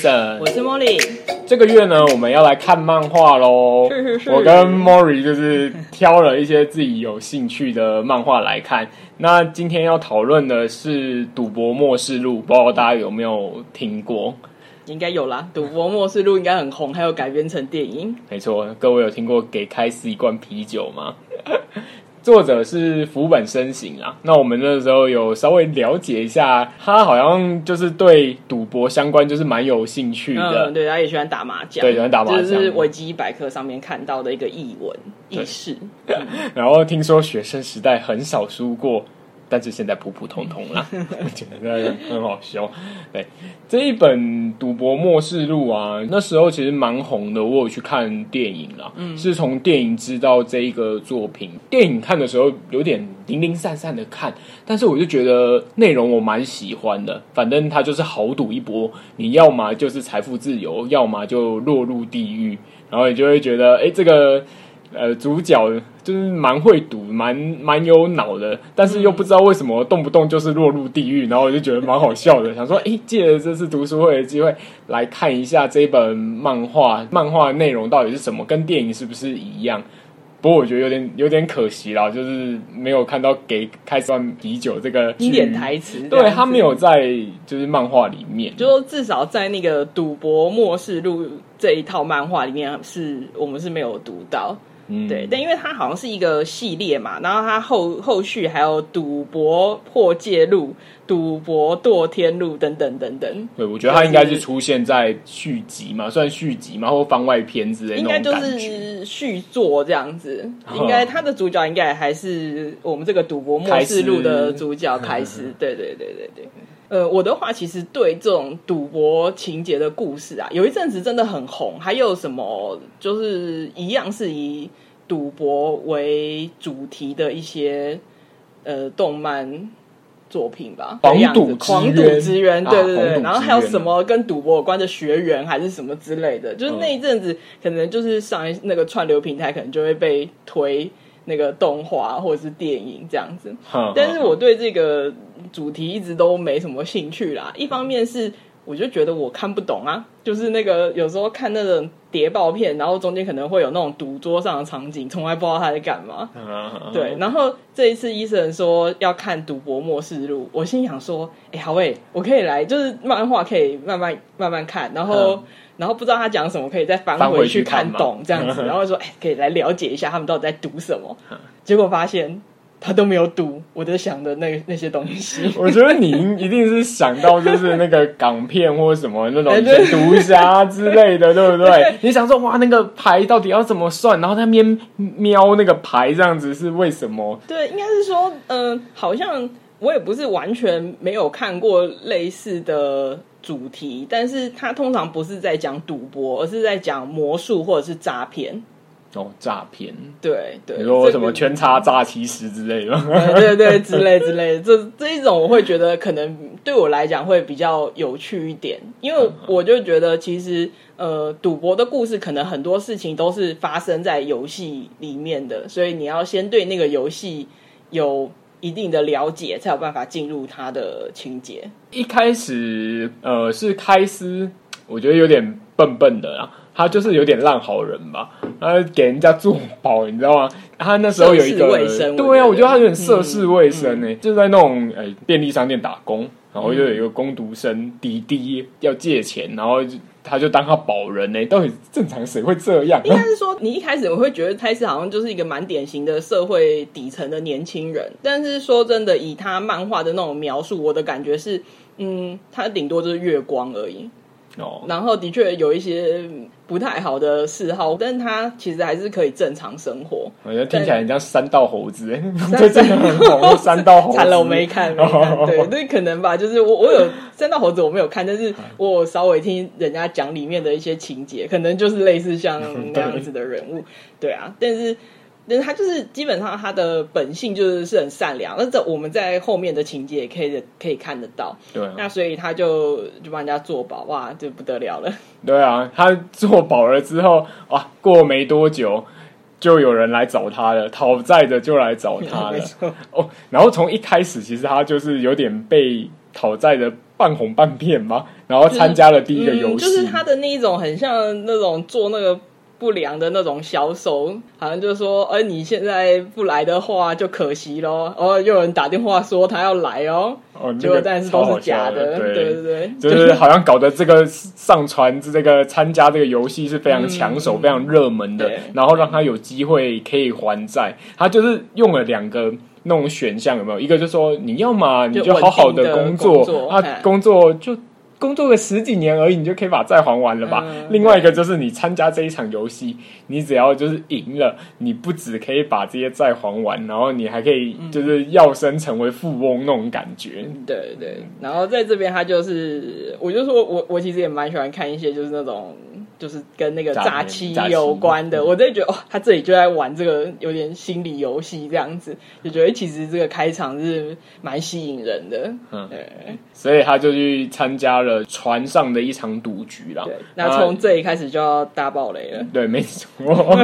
Jason，我是 Molly。这个月呢，我们要来看漫画喽。是是是。我跟 Molly 就是挑了一些自己有兴趣的漫画来看。那今天要讨论的是《赌博末世录》，不知道大家有没有听过？应该有啦，《赌博末世录》应该很红，还有改编成电影。没错，各位有听过《给开司一罐啤酒》吗？作者是福本身行啊，那我们那时候有稍微了解一下，他好像就是对赌博相关就是蛮有兴趣的，嗯，对，他也喜欢打麻将，对，喜欢打麻将，这是维基百科上面看到的一个译文轶事。然后听说学生时代很少输过。但是现在普普通通啦，我 觉得很好笑。对，这一本《赌博末世录》啊，那时候其实蛮红的。我有去看电影啦，嗯，是从电影知道这一个作品。电影看的时候有点零零散散的看，但是我就觉得内容我蛮喜欢的。反正它就是豪赌一波，你要么就是财富自由，要么就落入地狱。然后你就会觉得，哎，这个。呃，主角就是蛮会赌，蛮蛮有脑的，但是又不知道为什么动不动就是落入地狱，然后我就觉得蛮好笑的，想说，哎，借着这次读书会的机会来看一下这本漫画，漫画的内容到底是什么，跟电影是不是一样？不过我觉得有点有点可惜啦，就是没有看到给开司啤酒这个经典台词，对，他没有在就是漫画里面，就说至少在那个《赌博末世录》这一套漫画里面，是我们是没有读到。嗯、对，但因为它好像是一个系列嘛，然后它后后续还有赌博破戒录、赌博堕天录等等等等。对，我觉得它应该是出现在续集嘛，算续集嘛，或番外篇之类的。应该就是续作这样子。应该它的主角应该还是我们这个赌博末世录的主角开始。对对对对对。呃，我的话其实对这种赌博情节的故事啊，有一阵子真的很红。还有什么就是一样是以赌博为主题的一些呃动漫作品吧，狂赌狂赌之渊，对对对。然后还有什么跟赌博有关的学员还是什么之类的，就是那一阵子可能就是上一那个串流平台，可能就会被推。那个动画或者是电影这样子，但是我对这个主题一直都没什么兴趣啦。一方面是我就觉得我看不懂啊，就是那个有时候看那种谍报片，然后中间可能会有那种赌桌上的场景，从来不知道他在干嘛。对，然后这一次医生说要看《赌博末世录》，我心想说，哎，好诶，我可以来，就是漫画可以慢慢慢慢看，然后。然后不知道他讲什么，可以再翻回去看懂这样子，然后说哎，可以来了解一下他们到底在赌什么。结果发现他都没有赌，我在想的那那些东西。我觉得你一定是想到就是那个港片或者什么那种 毒侠之类的，对不对？对，你想说哇，那个牌到底要怎么算？然后他边瞄那个牌这样子是为什么？对，应该是说，嗯、呃，好像我也不是完全没有看过类似的。主题，但是它通常不是在讲赌博，而是在讲魔术或者是诈骗。哦，诈骗，对对，你说什么圈叉诈欺师之类的，对对对，之类之类的，这这一种我会觉得可能对我来讲会比较有趣一点，因为我就觉得其实呃，赌博的故事可能很多事情都是发生在游戏里面的，所以你要先对那个游戏有。一定的了解才有办法进入他的情节。一开始，呃，是开司，我觉得有点笨笨的啦。他就是有点烂好人吧，他给人家做保，你知道吗？他那时候有一个，对啊，我觉得他有点涉世未深呢、欸，嗯嗯、就在那种呃、欸、便利商店打工，然后又有一个工读生滴滴要借钱，然后他就当他保人呢、欸。到底正常谁会这样？应该是说，你一开始我会觉得泰斯好像就是一个蛮典型的社会底层的年轻人，但是说真的，以他漫画的那种描述，我的感觉是，嗯，他顶多就是月光而已。哦，然后的确有一些不太好的嗜好，但是他其实还是可以正常生活。我觉得听起来很像三道猴子，哎，这真的很红。三道猴子，惨了，我没看，没看。对，那，可能吧。就是我，我有三道猴子，我没有看，但是 我稍微听人家讲里面的一些情节，可能就是类似像那样子的人物。对啊，但是。但是他就是基本上他的本性就是是很善良，那这我们在后面的情节也可以可以看得到。对、啊，那所以他就就帮人家做保，哇，就不得了了。对啊，他做保了之后，哇，过没多久就有人来找他了，讨债的就来找他了。哦，然后从一开始其实他就是有点被讨债的半红半骗嘛，然后参加了第一个游戏，就是嗯，就是他的那一种很像那种做那个。不良的那种销售，好像就是说，哎，你现在不来的话就可惜咯。哦，又有人打电话说他要来哦，哦，结果但是都是假的，对对对对，就是好像搞得这个上传这个参加这个游戏是非常抢手、嗯、非常热门的，然后让他有机会可以还债。他就是用了两个那种选项，有没有？一个就是说你要嘛，你就好好的工作，工作啊，工作就。工作个十几年而已，你就可以把债还完了吧？嗯、另外一个就是你参加这一场游戏，你只要就是赢了，你不只可以把这些债还完，然后你还可以就是要升成为富翁那种感觉。嗯、对对，然后在这边他就是，我就说我我其实也蛮喜欢看一些就是那种。就是跟那个诈欺有关的，我在觉得哦，他这里就在玩这个有点心理游戏这样子，就觉得其实这个开场是蛮吸引人的。嗯，对，所以他就去参加了船上的一场赌局啦。对，那从这里开始就要大爆雷了。对，没错，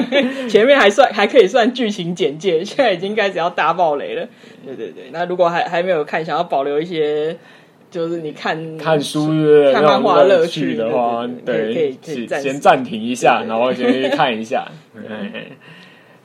前面还算还可以算剧情简介，现在已经开始要大爆雷了。对对对，那如果还还没有看，想要保留一些。就是你看看书、看漫画乐趣的话，对，可以可以先暂停一下，然后先去看一下。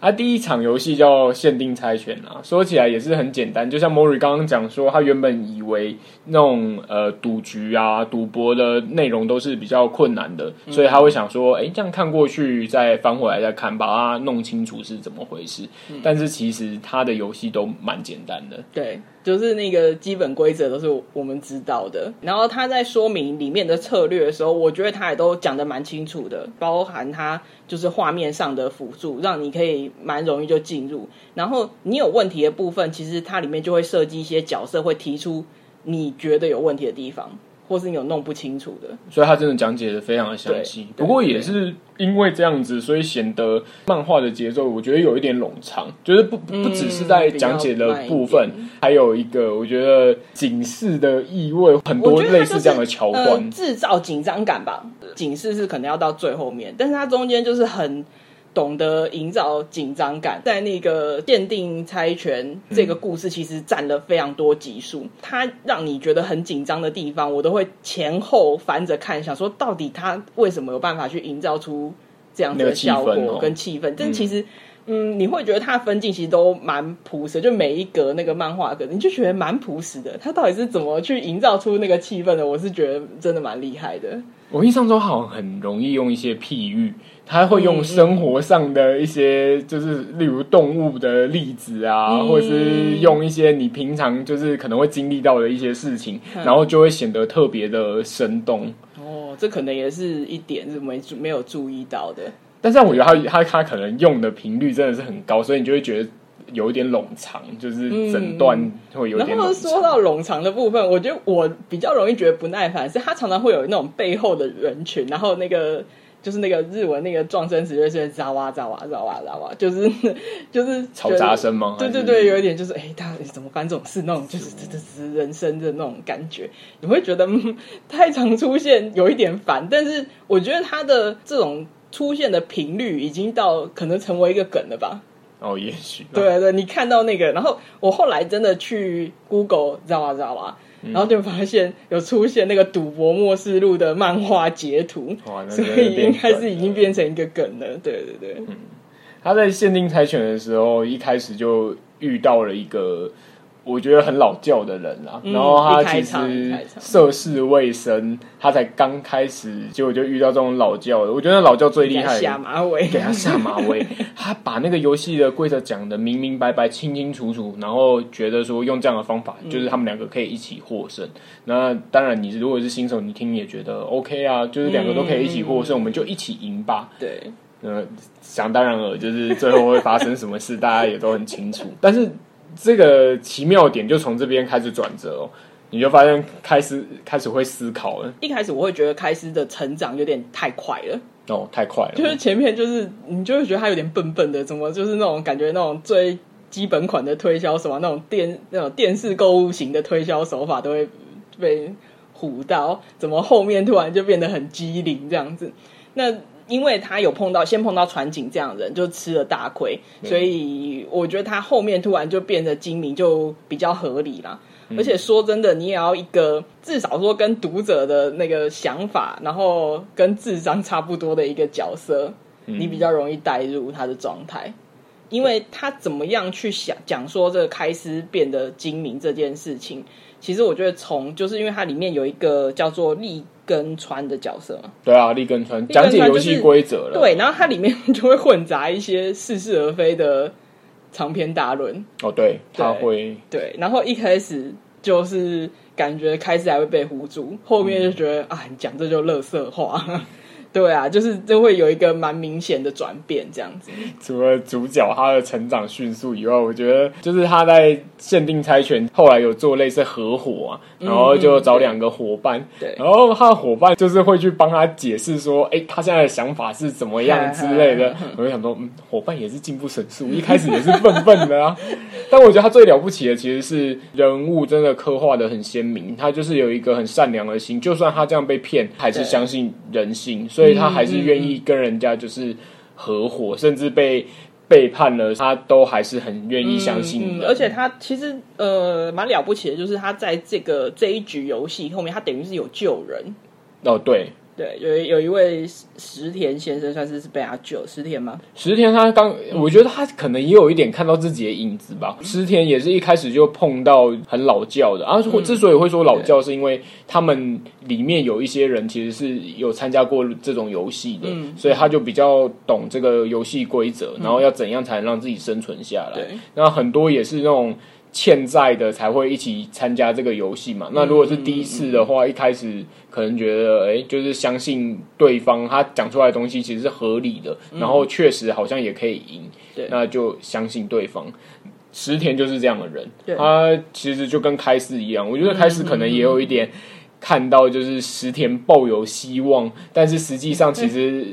他、啊、第一场游戏叫限定猜拳啊，说起来也是很简单，就像 Mori 刚刚讲说，他原本以为那种呃赌局啊、赌博的内容都是比较困难的，所以他会想说，哎、欸，这样看过去再翻回来再看，把它弄清楚是怎么回事。但是其实他的游戏都蛮简单的，对。就是那个基本规则都是我们知道的，然后他在说明里面的策略的时候，我觉得他也都讲得蛮清楚的，包含他就是画面上的辅助，让你可以蛮容易就进入。然后你有问题的部分，其实它里面就会设计一些角色，会提出你觉得有问题的地方。或是你有弄不清楚的，所以他真的讲解的非常的详细。不过也是因为这样子，所以显得漫画的节奏我觉得有一点冗长，就是不不只是在讲解的部分，嗯、还有一个我觉得警示的意味很多，类似这样的桥段，制、呃、造紧张感吧。警示是可能要到最后面，但是它中间就是很。懂得营造紧张感，在那个鉴定猜拳这个故事，其实占了非常多集数。它让你觉得很紧张的地方，我都会前后翻着看，想说到底他为什么有办法去营造出这样的效果跟气氛？但其实，嗯，你会觉得它分镜其实都蛮朴实，就每一格那个漫画格，你就觉得蛮朴实的。他到底是怎么去营造出那个气氛的？我是觉得真的蛮厉害的。我印象中好像很容易用一些譬喻。他会用生活上的一些，就是例如动物的例子啊，嗯、或者是用一些你平常就是可能会经历到的一些事情，嗯、然后就会显得特别的生动。哦，这可能也是一点是没没有注意到的。但是我觉得他他他可能用的频率真的是很高，所以你就会觉得有一点冗长，就是整段会有点。然后说到冗长的部分，我觉得我比较容易觉得不耐烦，是他常常会有那种背后的人群，然后那个。就是那个日文那个撞声词，就是杂哇杂哇杂哇杂哇，就是 就是嘈杂声吗？对对对，有一点就是哎，他怎么办这种事？那种就是这这是人生的那种感觉，你会觉得太常出现有一点烦。但是我觉得他的这种出现的频率已经到可能成为一个梗了吧？哦，也许对对，你看到那个，然后我后来真的去 Google 知道吧，知道吧。然后就发现有出现那个《赌博默示录》的漫画截图，所以应该是已经变成一个梗了。对对对，嗯，他在限定猜拳的时候，一开始就遇到了一个。我觉得很老教的人啦，嗯、然后他其实涉世未深，他才刚开始，结果就遇到这种老教的。我觉得老教最厉害，下马威，给他下马威。他把那个游戏的规则讲得明明白白、清清楚楚，然后觉得说用这样的方法，就是他们两个可以一起获胜。嗯、那当然，你如果是新手，你听也觉得 OK 啊，就是两个都可以一起获胜，嗯、我们就一起赢吧。对，呃，想当然了，就是最后会发生什么事，大家也都很清楚。但是。这个奇妙点就从这边开始转折哦，你就发现开始开始会思考了。一开始我会觉得开始的成长有点太快了哦，太快了。就是前面就是你就会觉得他有点笨笨的，怎么就是那种感觉那种最基本款的推销手法，那种电那种电视购物型的推销手法都会被唬到，怎么后面突然就变得很机灵这样子？那。因为他有碰到先碰到船井这样的人，就吃了大亏，所以我觉得他后面突然就变得精明，就比较合理啦。嗯、而且说真的，你也要一个至少说跟读者的那个想法，然后跟智商差不多的一个角色，嗯、你比较容易带入他的状态，因为他怎么样去想讲说这个开司变得精明这件事情，其实我觉得从就是因为它里面有一个叫做利根川的角色嘛，对啊，立根川讲解游戏规则了，对，然后它里面就会混杂一些似是而非的。长篇大论哦，对，他会对，然后一开始就是感觉开始还会被唬住，后面就觉得、嗯、啊，你讲这就乐色话。对啊，就是就会有一个蛮明显的转变这样子。除了主角他的成长迅速以外，我觉得就是他在限定猜拳后来有做类似合伙啊，然后就找两个伙伴，嗯、对，然后他的伙伴就是会去帮他解释说，哎，他现在的想法是怎么样之类的。我就想说，嗯，伙伴也是进步神速，一开始也是笨笨的啊。但我觉得他最了不起的其实是人物真的刻画的很鲜明，他就是有一个很善良的心，就算他这样被骗，还是相信人性。所以他还是愿意跟人家就是合伙，甚至被背叛了，他都还是很愿意相信、嗯嗯。而且他其实呃蛮了不起的，就是他在这个这一局游戏后面，他等于是有救人。哦，对。对，有有一位石田先生，算是是被他救。石田吗？石田他刚，我觉得他可能也有一点看到自己的影子吧。石田也是一开始就碰到很老教的，啊，之所以会说老教，是因为他们里面有一些人其实是有参加过这种游戏的，所以他就比较懂这个游戏规则，然后要怎样才能让自己生存下来。那很多也是那种。欠债的才会一起参加这个游戏嘛？那如果是第一次的话，一开始可能觉得，哎、欸，就是相信对方他讲出来的东西其实是合理的，嗯、然后确实好像也可以赢，对那就相信对方。石田就是这样的人，他其实就跟开司一样，我觉得开司可能也有一点看到，就是石田抱有希望，嗯、但是实际上其实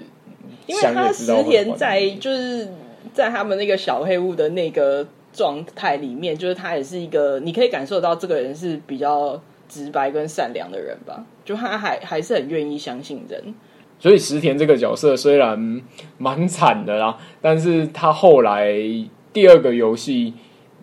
因为他石田在就是在他们那个小黑屋的那个。状态里面，就是他也是一个，你可以感受到这个人是比较直白跟善良的人吧？就他还还是很愿意相信人。所以石田这个角色虽然蛮惨的啦，但是他后来第二个游戏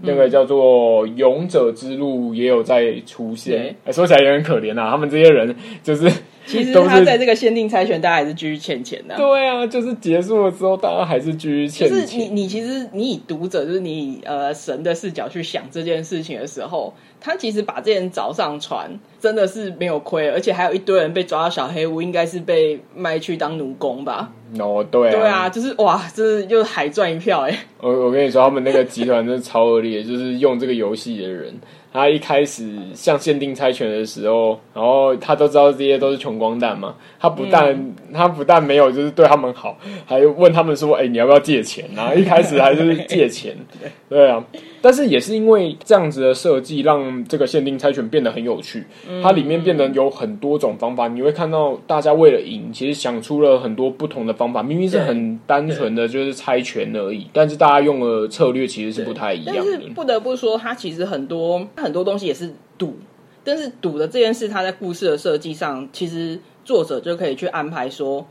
那个叫做《勇者之路》也有在出现。说起来也很可怜啊，他们这些人就是。其实他在这个限定猜拳，大家还是继续欠钱的、啊。对啊，就是结束了之后，大家还是继续欠钱。就是你，你其实你以读者，就是你以呃神的视角去想这件事情的时候，他其实把这人找上船，真的是没有亏，而且还有一堆人被抓到小黑屋，应该是被卖去当奴工吧？哦，对啊，对啊，就是哇，就是又海赚一票哎！我我跟你说，他们那个集团真的超恶劣，就是用这个游戏的人。他一开始像限定猜拳的时候，然后他都知道这些都是穷光蛋嘛。他不但、嗯、他不但没有就是对他们好，还问他们说：“哎、欸，你要不要借钱？”然后一开始还是借钱，对啊。但是也是因为这样子的设计，让这个限定猜拳变得很有趣。它里面变得有很多种方法，你会看到大家为了赢，其实想出了很多不同的方法。明明是很单纯的就是猜拳而已，但是大家用的策略其实是不太一样的。但是不得不说，它其实很多很多东西也是赌，但是赌的这件事，它在故事的设计上，其实作者就可以去安排说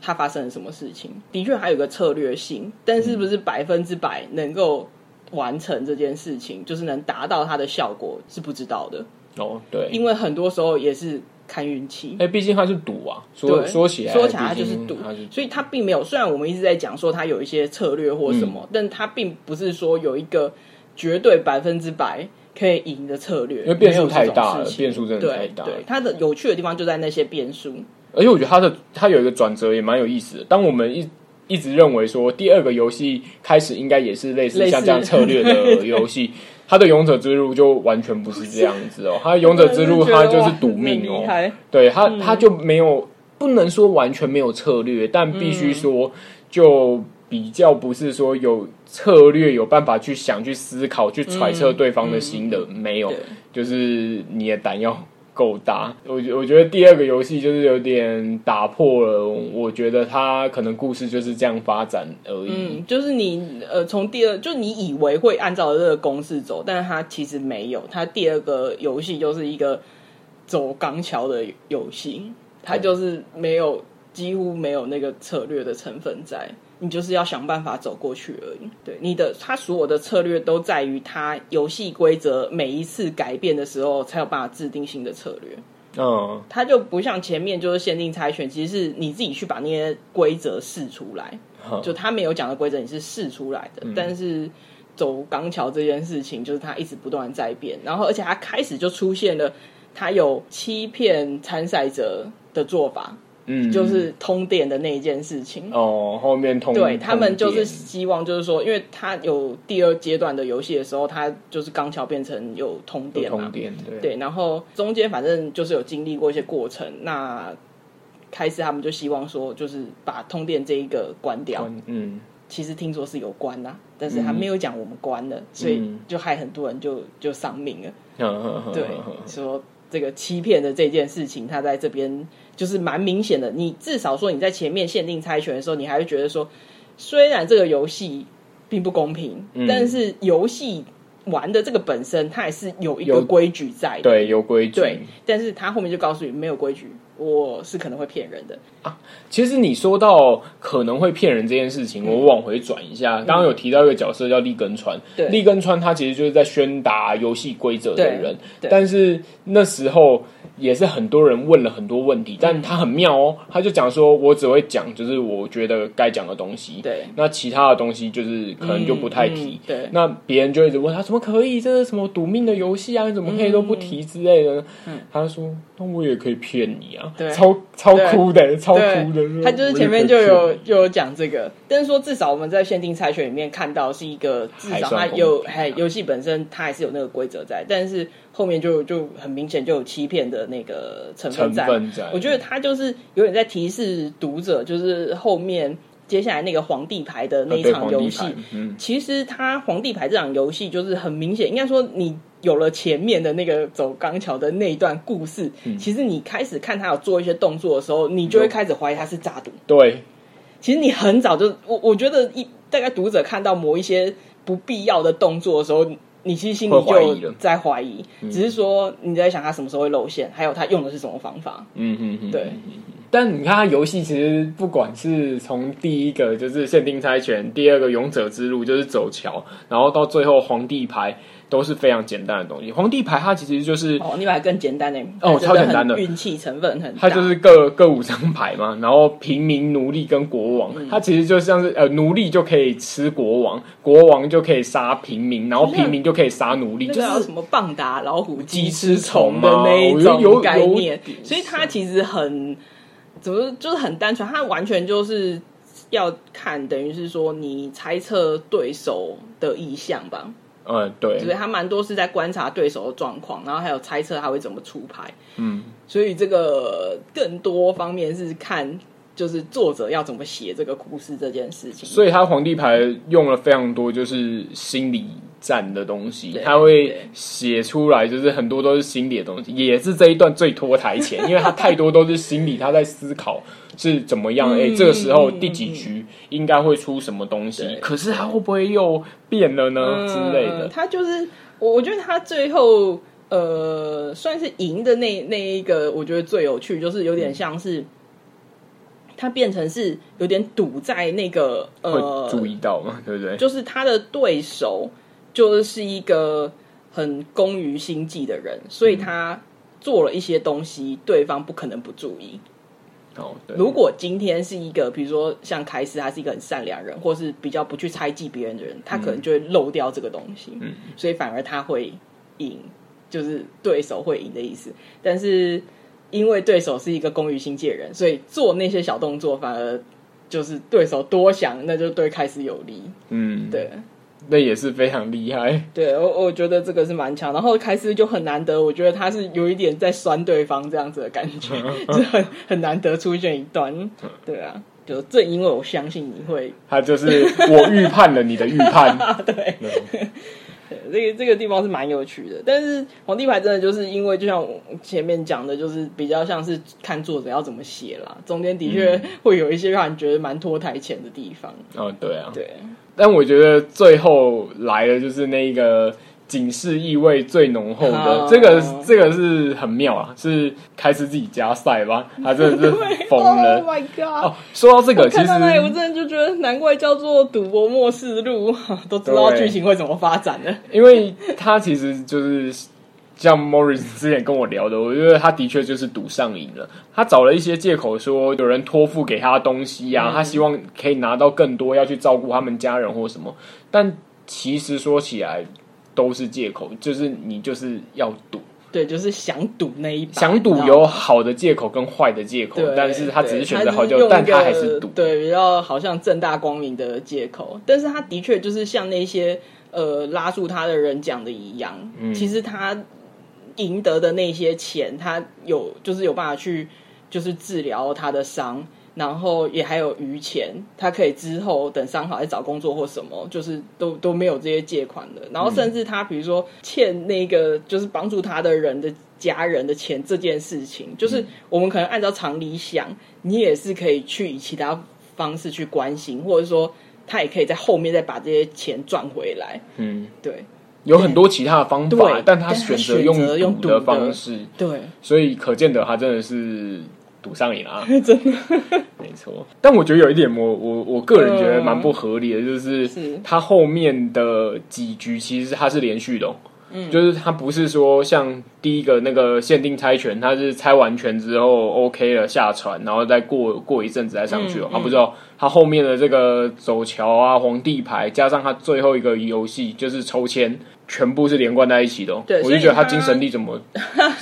它发生了什么事情。的确还有个策略性，但是不是百分之百能够。完成这件事情，就是能达到它的效果是不知道的哦。对，因为很多时候也是看运气。哎，毕竟它是赌啊，说说起来说起来它就是赌，所以它并没有。虽然我们一直在讲说它有一些策略或什么，嗯、但它并不是说有一个绝对百分之百可以赢的策略，因为变数太大了，变数真的太大了。对，它的有趣的地方就在那些变数。而且我觉得它的它有一个转折也蛮有意思的。当我们一一直认为说，第二个游戏开始应该也是类似像这样策略的游戏，他的勇者之路就完全不是这样子哦。他的勇者之路，他就是赌命哦。对他，他就没有不能说完全没有策略，但必须说就比较不是说有策略，有办法去想、去思考、去揣测对方的心的，没有，就是你的胆要。够大，我我觉得第二个游戏就是有点打破了，我觉得它可能故事就是这样发展而已。嗯，就是你呃，从第二，就你以为会按照这个公式走，但是它其实没有。它第二个游戏就是一个走钢桥的游戏，它就是没有几乎没有那个策略的成分在，你就是要想办法走过去而已。对，你的他所有的策略都在于他游戏规则每一次改变的时候，才有办法制定新的策略。嗯，他就不像前面就是限定猜拳，其实是你自己去把那些规则试出来，嗯、就他没有讲的规则你是试出来的，嗯、但是。走钢桥这件事情，就是他一直不断在变，然后而且他开始就出现了，他有欺骗参赛者的做法，嗯，就是通电的那一件事情。哦，后面通对他们就是希望，就是说，因为他有第二阶段的游戏的时候，他就是钢桥变成有通电嘛，通电对，对，然后中间反正就是有经历过一些过程，那开始他们就希望说，就是把通电这一个关掉，嗯。其实听说是有关呐，但是他没有讲我们关了，嗯、所以就害很多人就就丧命了。嗯、对，说这个欺骗的这件事情，他在这边就是蛮明显的。你至少说你在前面限定猜拳的时候，你还会觉得说，虽然这个游戏并不公平，嗯、但是游戏玩的这个本身，它也是有一个规矩在的。对，有规矩。对，但是他后面就告诉你没有规矩。我是可能会骗人的啊！其实你说到可能会骗人这件事情，嗯、我往回转一下。刚刚有提到一个角色叫利根川，对利根川他其实就是在宣达游戏规则的人，但是那时候。也是很多人问了很多问题，但他很妙哦，他就讲说，我只会讲就是我觉得该讲的东西，对，那其他的东西就是可能就不太提，嗯嗯、对，那别人就一直问他怎么可以，这是什么赌命的游戏啊？你怎么可以都不提之类的？嗯、他就说，那我也可以骗你啊，对，超超酷的，超酷的，他就是前面就有就有讲这个，但是说至少我们在限定猜拳里面看到是一个，至少他有还游戏本身它还是有那个规则在，但是。后面就就很明显就有欺骗的那个成分在，分在。我觉得他就是有点在提示读者，就是后面接下来那个皇帝牌的那一场游戏，嗯、其实他皇帝牌这场游戏就是很明显，应该说你有了前面的那个走钢桥的那一段故事，嗯、其实你开始看他有做一些动作的时候，你就会开始怀疑他是诈赌。对，其实你很早就我我觉得一大概读者看到某一些不必要的动作的时候。你其实心里就在怀疑，疑只是说你在想他什么时候会露馅，还有他用的是什么方法。嗯嗯嗯，对。但你看他游戏，其实不管是从第一个就是限定猜拳，第二个勇者之路就是走桥，然后到最后皇帝牌。都是非常简单的东西。皇帝牌它其实就是皇帝牌更简单的，哦，超简单的，运气成分很大。它就是各各五张牌嘛，然后平民、奴隶跟国王，嗯、它其实就像是呃，奴隶就可以吃国王，国王就可以杀平民，然后平民就可以杀奴隶，就是什么棒打老虎、鸡吃虫的那一种概念。所以它其实很怎么就是很单纯，它完全就是要看，等于是说你猜测对手的意向吧。嗯，对，所以他蛮多是在观察对手的状况，然后还有猜测他会怎么出牌。嗯，所以这个更多方面是看，就是作者要怎么写这个故事这件事情。所以他皇帝牌用了非常多就是心理战的东西，他会写出来，就是很多都是心理的东西，也是这一段最拖台前，因为他太多都是心理，他在思考。是怎么样？哎、欸，这个时候第几局应该会出什么东西？可是他会不会又变了呢？嗯、之类的。他就是我，我觉得他最后呃，算是赢的那那一个，我觉得最有趣，就是有点像是他变成是有点堵在那个呃，注意到嘛，对不对？就是他的对手就是一个很工于心计的人，所以他做了一些东西，对方不可能不注意。哦，如果今天是一个，比如说像凯斯，他是一个很善良人，或是比较不去猜忌别人的人，他可能就会漏掉这个东西，嗯，所以反而他会赢，就是对手会赢的意思。但是因为对手是一个工于心计的人，所以做那些小动作反而就是对手多想，那就对凯斯有利。嗯，对。那也是非常厉害，对我我觉得这个是蛮强，然后开始就很难得，我觉得他是有一点在酸对方这样子的感觉，就很很难得出现一段，对啊，就正因为我相信你会，他就是我预判了你的预判，对，对，这个这个地方是蛮有趣的，但是皇帝牌真的就是因为就像我前面讲的，就是比较像是看作者要怎么写啦，中间的确会有一些让人觉得蛮拖台前的地方，哦，对啊，对。但我觉得最后来的就是那个警示意味最浓厚的。哦、这个这个是很妙啊，是开始自己加赛吧？他真的是疯了！Oh my god！哦，说到这个，其实我真的就觉得难怪叫做《赌博末世录》，都知道剧情会怎么发展的。因为他其实就是像 Morris 之前跟我聊的，我觉得他的确就是赌上瘾了。他找了一些借口说有人托付给他东西呀、啊，嗯、他希望可以拿到更多，要去照顾他们家人或什么。但其实说起来都是借口，就是你就是要赌，对，就是想赌那一把。想赌有好的借口跟坏的借口，但是他只是选择好就，但他还是赌，对，比较好像正大光明的借口。但是他的确就是像那些呃拉住他的人讲的一样，嗯、其实他赢得的那些钱，他有就是有办法去就是治疗他的伤。然后也还有余钱，他可以之后等伤好再找工作或什么，就是都都没有这些借款的。然后甚至他比如说欠那个就是帮助他的人的家人的钱这件事情，就是我们可能按照常理想，你也是可以去以其他方式去关心，或者说他也可以在后面再把这些钱赚回来。嗯，对，有很多其他的方法，但他选择用赌的方式，对，所以可见得他真的是。赌上瘾啊，真的。没错。但我觉得有一点我，我我我个人觉得蛮不合理的，就是他后面的几局其实他是连续的，嗯，就是他不是说像第一个那个限定猜拳，他是猜完拳之后 OK 了下船，然后再过过一阵子再上去哦。他不知道他后面的这个走桥啊、皇帝牌，加上他最后一个游戏就是抽签，全部是连贯在一起的。对，我就觉得他精神力怎么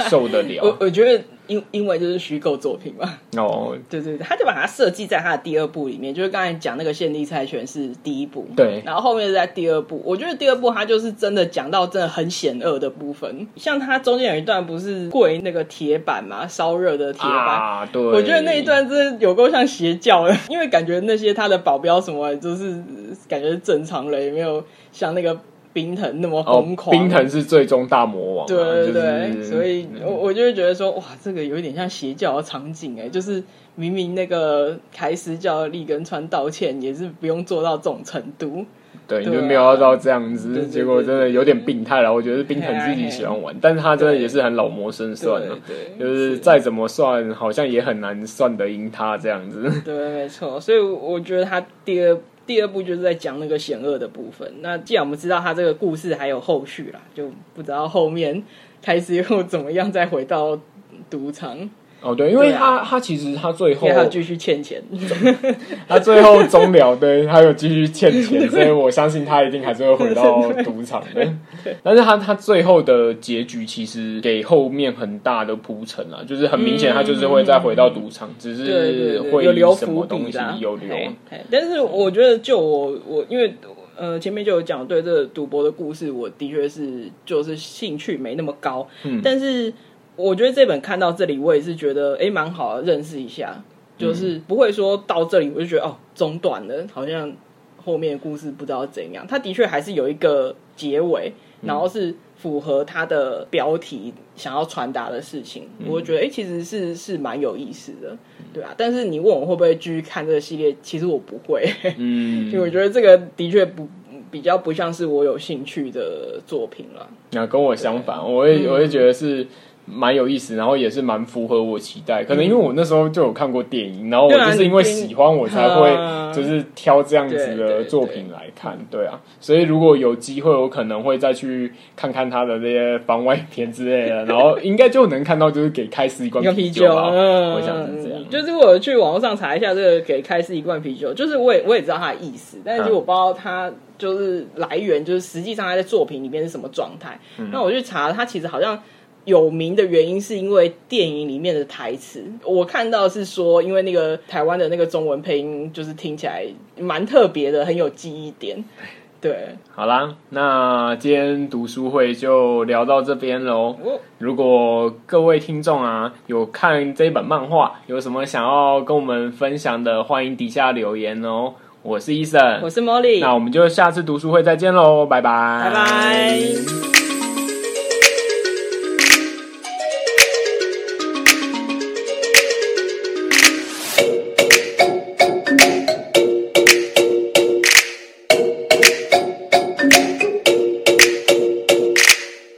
受得了？我我觉得。因因为就是虚构作品嘛，哦，oh. 对对对，他就把它设计在他的第二部里面，就是刚才讲那个限定猜拳是第一部，对，然后后面是在第二部。我觉得第二部他就是真的讲到真的很险恶的部分，像他中间有一段不是跪那个铁板嘛，烧热的铁板，啊，对，我觉得那一段真的有够像邪教的，因为感觉那些他的保镖什么就是感觉是正常人，也没有像那个。冰藤那么疯狂，哦，冰藤是最终大魔王，啊，对对对，就是，所以我我就会觉得说，哇，这个有一点像邪教的场景哎，就是明明那个开始叫利根川道歉，也是不用做到这种程度，对，就没有要到这样子，结果真的有点病态了。我觉得冰藤自己喜欢玩，但是他真的也是很老谋深算了，对，对，对，就是再怎么算，好像也很难算得赢他这样子。对，没错，所以我觉得他第二。第二部就是在讲那个险恶的部分。那既然我们知道他这个故事还有后续啦，就不知道后面开始又怎么样再回到赌场。哦，对，因为他、啊、他其实他最后他继续欠钱，他最后终了，对，他有继续欠钱，所以我相信他一定还是会回到赌场的。但是他他最后的结局其实给后面很大的铺陈啊，就是很明显他就是会再回到赌场，嗯、只是会有留什么东西有留。但是我觉得，就我我因为呃前面就有讲对这个赌博的故事，我的确是就是兴趣没那么高，嗯，但是。我觉得这本看到这里，我也是觉得哎蛮好的，认识一下，就是不会说到这里我就觉得哦中断了，好像后面的故事不知道怎样。它的确还是有一个结尾，然后是符合它的标题想要传达的事情。嗯、我觉得诶其实是是蛮有意思的，对啊。但是你问我会不会继续看这个系列，其实我不会，嗯，因为我觉得这个的确不比较不像是我有兴趣的作品了。那跟我相反，我也我也觉得是。蛮有意思，然后也是蛮符合我期待。可能因为我那时候就有看过电影，然后我就是因为喜欢，我才会就是挑这样子的作品来看。对啊，所以如果有机会，我可能会再去看看他的那些番外篇之类的，然后应该就能看到就是给开司一罐啤酒吧。我想是这样。就是我去网络上查一下这个给开司一罐啤酒，就是我也我也知道他的意思，但是我不知道他就是来源，就是实际上他在作品里面是什么状态。那我去查，他其实好像。有名的原因是因为电影里面的台词，我看到是说，因为那个台湾的那个中文配音，就是听起来蛮特别的，很有记忆点。对，好啦，那今天读书会就聊到这边喽。如果各位听众啊有看这本漫画，有什么想要跟我们分享的，欢迎底下留言哦。我是 Eason，我是 Molly，那我们就下次读书会再见喽，拜拜，拜拜。